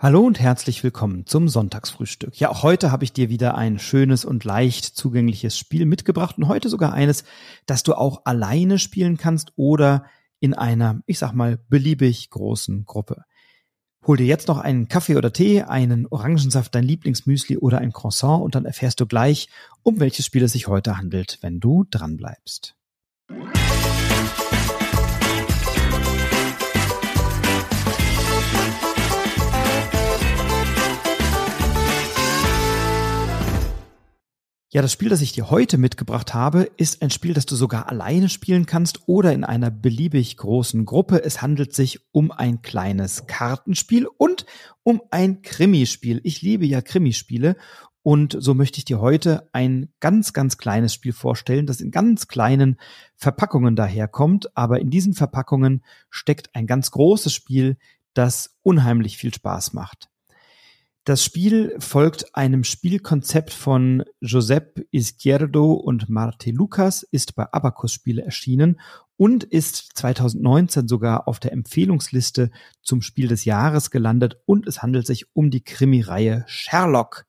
Hallo und herzlich willkommen zum Sonntagsfrühstück. Ja, auch heute habe ich dir wieder ein schönes und leicht zugängliches Spiel mitgebracht und heute sogar eines, das du auch alleine spielen kannst oder in einer, ich sag mal, beliebig großen Gruppe. Hol dir jetzt noch einen Kaffee oder Tee, einen Orangensaft, dein Lieblingsmüsli oder ein Croissant und dann erfährst du gleich, um welches Spiel es sich heute handelt, wenn du dranbleibst. Ja, das Spiel, das ich dir heute mitgebracht habe, ist ein Spiel, das du sogar alleine spielen kannst oder in einer beliebig großen Gruppe. Es handelt sich um ein kleines Kartenspiel und um ein Krimispiel. Ich liebe ja Krimispiele und so möchte ich dir heute ein ganz, ganz kleines Spiel vorstellen, das in ganz kleinen Verpackungen daherkommt. Aber in diesen Verpackungen steckt ein ganz großes Spiel, das unheimlich viel Spaß macht. Das Spiel folgt einem Spielkonzept von Josep Izquierdo und Marte Lucas, ist bei Abacus Spiele erschienen und ist 2019 sogar auf der Empfehlungsliste zum Spiel des Jahres gelandet und es handelt sich um die Krimireihe Sherlock.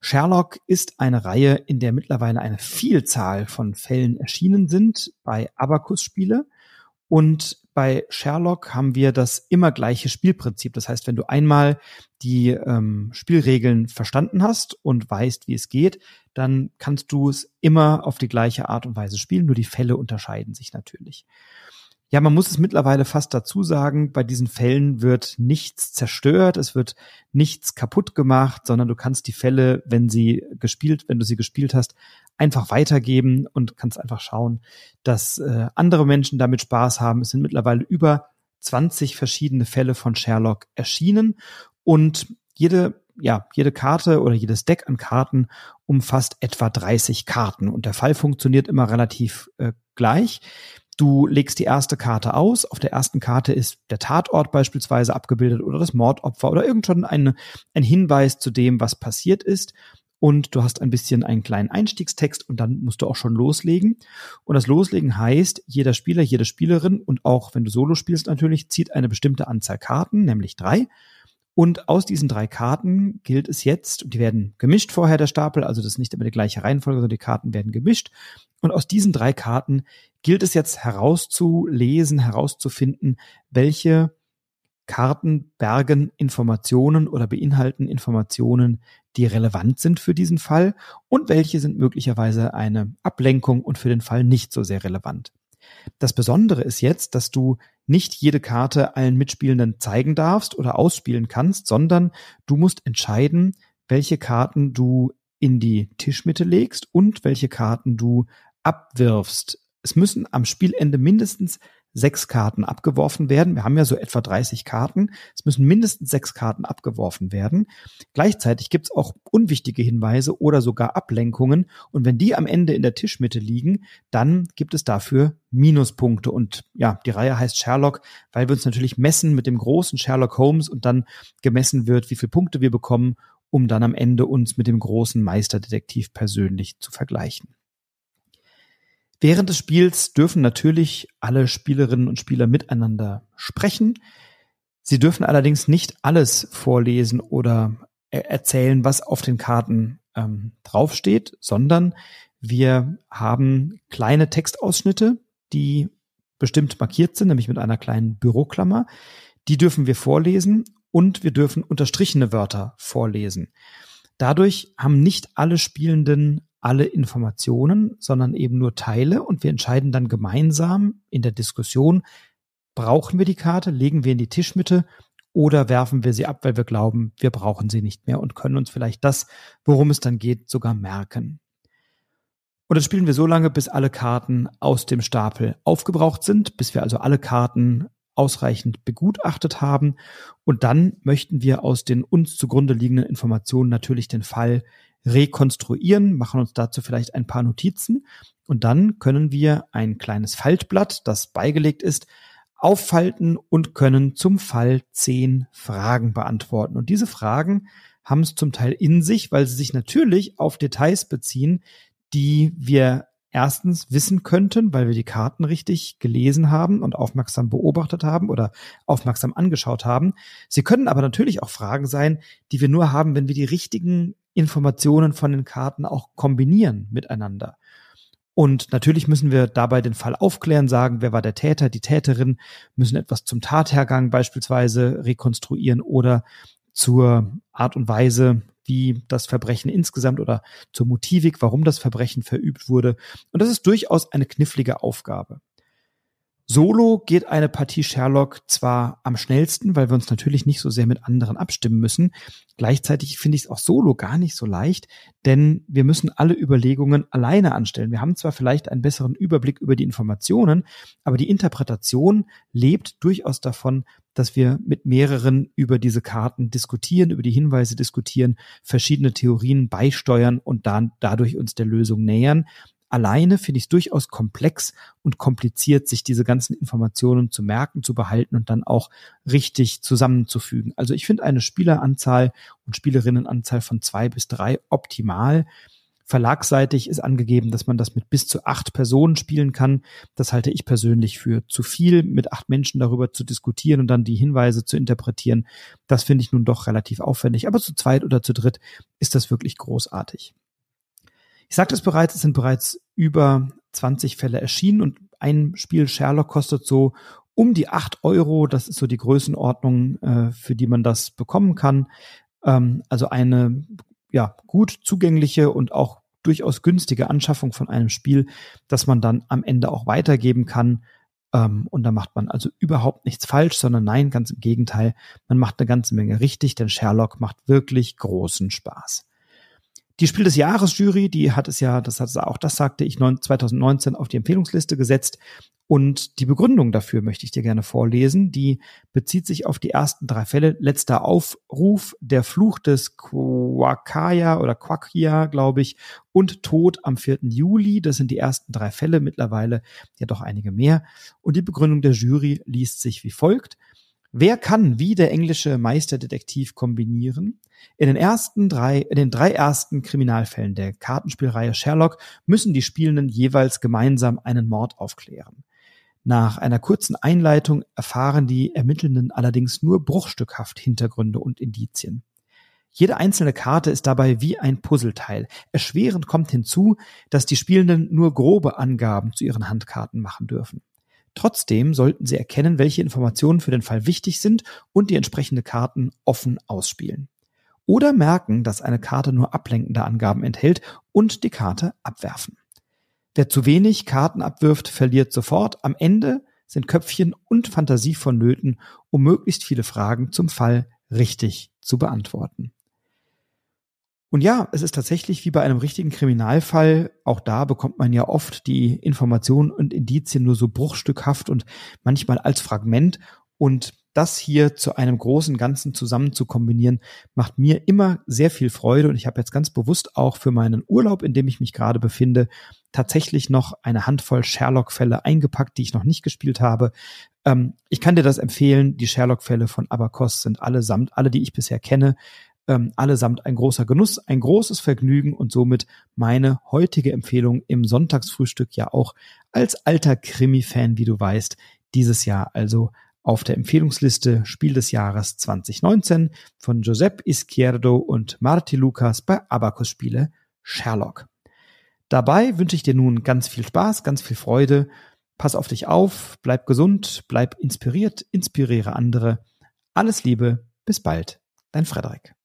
Sherlock ist eine Reihe, in der mittlerweile eine Vielzahl von Fällen erschienen sind bei Abacus Spiele und bei Sherlock haben wir das immer gleiche Spielprinzip. Das heißt, wenn du einmal die ähm, Spielregeln verstanden hast und weißt, wie es geht, dann kannst du es immer auf die gleiche Art und Weise spielen. Nur die Fälle unterscheiden sich natürlich. Ja, man muss es mittlerweile fast dazu sagen, bei diesen Fällen wird nichts zerstört, es wird nichts kaputt gemacht, sondern du kannst die Fälle, wenn sie gespielt, wenn du sie gespielt hast, einfach weitergeben und kannst einfach schauen, dass äh, andere Menschen damit Spaß haben. Es sind mittlerweile über 20 verschiedene Fälle von Sherlock erschienen und jede ja, jede Karte oder jedes Deck an Karten umfasst etwa 30 Karten und der Fall funktioniert immer relativ äh, gleich. Du legst die erste Karte aus. Auf der ersten Karte ist der Tatort beispielsweise abgebildet oder das Mordopfer oder irgend schon ein, ein Hinweis zu dem, was passiert ist. Und du hast ein bisschen einen kleinen Einstiegstext und dann musst du auch schon loslegen. Und das Loslegen heißt, jeder Spieler, jede Spielerin und auch wenn du Solo spielst natürlich, zieht eine bestimmte Anzahl Karten, nämlich drei. Und aus diesen drei Karten gilt es jetzt, die werden gemischt vorher der Stapel, also das ist nicht immer die gleiche Reihenfolge, sondern die Karten werden gemischt. Und aus diesen drei Karten gilt es jetzt herauszulesen, herauszufinden, welche Karten bergen Informationen oder beinhalten Informationen, die relevant sind für diesen Fall und welche sind möglicherweise eine Ablenkung und für den Fall nicht so sehr relevant. Das Besondere ist jetzt, dass du nicht jede Karte allen Mitspielenden zeigen darfst oder ausspielen kannst, sondern du musst entscheiden, welche Karten du in die Tischmitte legst und welche Karten du abwirfst. Es müssen am Spielende mindestens sechs Karten abgeworfen werden. Wir haben ja so etwa 30 Karten. Es müssen mindestens sechs Karten abgeworfen werden. Gleichzeitig gibt es auch unwichtige Hinweise oder sogar Ablenkungen. Und wenn die am Ende in der Tischmitte liegen, dann gibt es dafür Minuspunkte. Und ja, die Reihe heißt Sherlock, weil wir uns natürlich messen mit dem großen Sherlock Holmes und dann gemessen wird, wie viele Punkte wir bekommen, um dann am Ende uns mit dem großen Meisterdetektiv persönlich zu vergleichen. Während des Spiels dürfen natürlich alle Spielerinnen und Spieler miteinander sprechen. Sie dürfen allerdings nicht alles vorlesen oder erzählen, was auf den Karten ähm, draufsteht, sondern wir haben kleine Textausschnitte, die bestimmt markiert sind, nämlich mit einer kleinen Büroklammer. Die dürfen wir vorlesen und wir dürfen unterstrichene Wörter vorlesen. Dadurch haben nicht alle Spielenden alle Informationen, sondern eben nur Teile und wir entscheiden dann gemeinsam in der Diskussion, brauchen wir die Karte, legen wir in die Tischmitte oder werfen wir sie ab, weil wir glauben, wir brauchen sie nicht mehr und können uns vielleicht das, worum es dann geht, sogar merken. Und das spielen wir so lange, bis alle Karten aus dem Stapel aufgebraucht sind, bis wir also alle Karten ausreichend begutachtet haben. Und dann möchten wir aus den uns zugrunde liegenden Informationen natürlich den Fall rekonstruieren, machen uns dazu vielleicht ein paar Notizen und dann können wir ein kleines Faltblatt, das beigelegt ist, auffalten und können zum Fall zehn Fragen beantworten. Und diese Fragen haben es zum Teil in sich, weil sie sich natürlich auf Details beziehen, die wir erstens wissen könnten, weil wir die Karten richtig gelesen haben und aufmerksam beobachtet haben oder aufmerksam angeschaut haben. Sie können aber natürlich auch Fragen sein, die wir nur haben, wenn wir die richtigen Informationen von den Karten auch kombinieren miteinander. Und natürlich müssen wir dabei den Fall aufklären, sagen, wer war der Täter, die Täterin, müssen etwas zum Tathergang beispielsweise rekonstruieren oder zur Art und Weise, wie das Verbrechen insgesamt oder zur Motivik, warum das Verbrechen verübt wurde. Und das ist durchaus eine knifflige Aufgabe. Solo geht eine Partie Sherlock zwar am schnellsten, weil wir uns natürlich nicht so sehr mit anderen abstimmen müssen. Gleichzeitig finde ich es auch solo gar nicht so leicht, denn wir müssen alle Überlegungen alleine anstellen. Wir haben zwar vielleicht einen besseren Überblick über die Informationen, aber die Interpretation lebt durchaus davon, dass wir mit mehreren über diese Karten diskutieren, über die Hinweise diskutieren, verschiedene Theorien beisteuern und dann dadurch uns der Lösung nähern alleine finde ich es durchaus komplex und kompliziert, sich diese ganzen Informationen zu merken, zu behalten und dann auch richtig zusammenzufügen. Also ich finde eine Spieleranzahl und Spielerinnenanzahl von zwei bis drei optimal. Verlagsseitig ist angegeben, dass man das mit bis zu acht Personen spielen kann. Das halte ich persönlich für zu viel, mit acht Menschen darüber zu diskutieren und dann die Hinweise zu interpretieren. Das finde ich nun doch relativ aufwendig. Aber zu zweit oder zu dritt ist das wirklich großartig. Ich sagte es bereits, es sind bereits über 20 Fälle erschienen und ein Spiel Sherlock kostet so um die acht Euro. Das ist so die Größenordnung, äh, für die man das bekommen kann. Ähm, also eine ja gut zugängliche und auch durchaus günstige Anschaffung von einem Spiel, das man dann am Ende auch weitergeben kann. Ähm, und da macht man also überhaupt nichts falsch, sondern nein, ganz im Gegenteil, man macht eine ganze Menge richtig, denn Sherlock macht wirklich großen Spaß. Die Spiel des Jahres Jury, die hat es ja, das hat auch das sagte ich 2019 auf die Empfehlungsliste gesetzt und die Begründung dafür möchte ich dir gerne vorlesen. Die bezieht sich auf die ersten drei Fälle. Letzter Aufruf, der Fluch des Quakaya oder Quakia, glaube ich, und Tod am 4. Juli. Das sind die ersten drei Fälle, mittlerweile ja doch einige mehr. Und die Begründung der Jury liest sich wie folgt. Wer kann wie der englische Meisterdetektiv kombinieren? In den ersten drei, in den drei ersten Kriminalfällen der Kartenspielreihe Sherlock müssen die Spielenden jeweils gemeinsam einen Mord aufklären. Nach einer kurzen Einleitung erfahren die Ermittelnden allerdings nur bruchstückhaft Hintergründe und Indizien. Jede einzelne Karte ist dabei wie ein Puzzleteil. Erschwerend kommt hinzu, dass die Spielenden nur grobe Angaben zu ihren Handkarten machen dürfen. Trotzdem sollten Sie erkennen, welche Informationen für den Fall wichtig sind und die entsprechende Karten offen ausspielen. Oder merken, dass eine Karte nur ablenkende Angaben enthält und die Karte abwerfen. Wer zu wenig Karten abwirft, verliert sofort. Am Ende sind Köpfchen und Fantasie vonnöten, um möglichst viele Fragen zum Fall richtig zu beantworten. Und ja, es ist tatsächlich wie bei einem richtigen Kriminalfall. Auch da bekommt man ja oft die Informationen und Indizien nur so bruchstückhaft und manchmal als Fragment. Und das hier zu einem großen Ganzen zusammen zu kombinieren, macht mir immer sehr viel Freude. Und ich habe jetzt ganz bewusst auch für meinen Urlaub, in dem ich mich gerade befinde, tatsächlich noch eine Handvoll Sherlock-Fälle eingepackt, die ich noch nicht gespielt habe. Ähm, ich kann dir das empfehlen. Die Sherlock-Fälle von Abacos sind allesamt, alle, die ich bisher kenne, ähm, allesamt ein großer Genuss, ein großes Vergnügen und somit meine heutige Empfehlung im Sonntagsfrühstück ja auch als alter Krimi-Fan, wie du weißt, dieses Jahr also auf der Empfehlungsliste Spiel des Jahres 2019 von Giuseppe Izquierdo und Marti Lucas bei Abacus Spiele Sherlock. Dabei wünsche ich dir nun ganz viel Spaß, ganz viel Freude. Pass auf dich auf, bleib gesund, bleib inspiriert, inspiriere andere. Alles Liebe, bis bald, dein Frederik.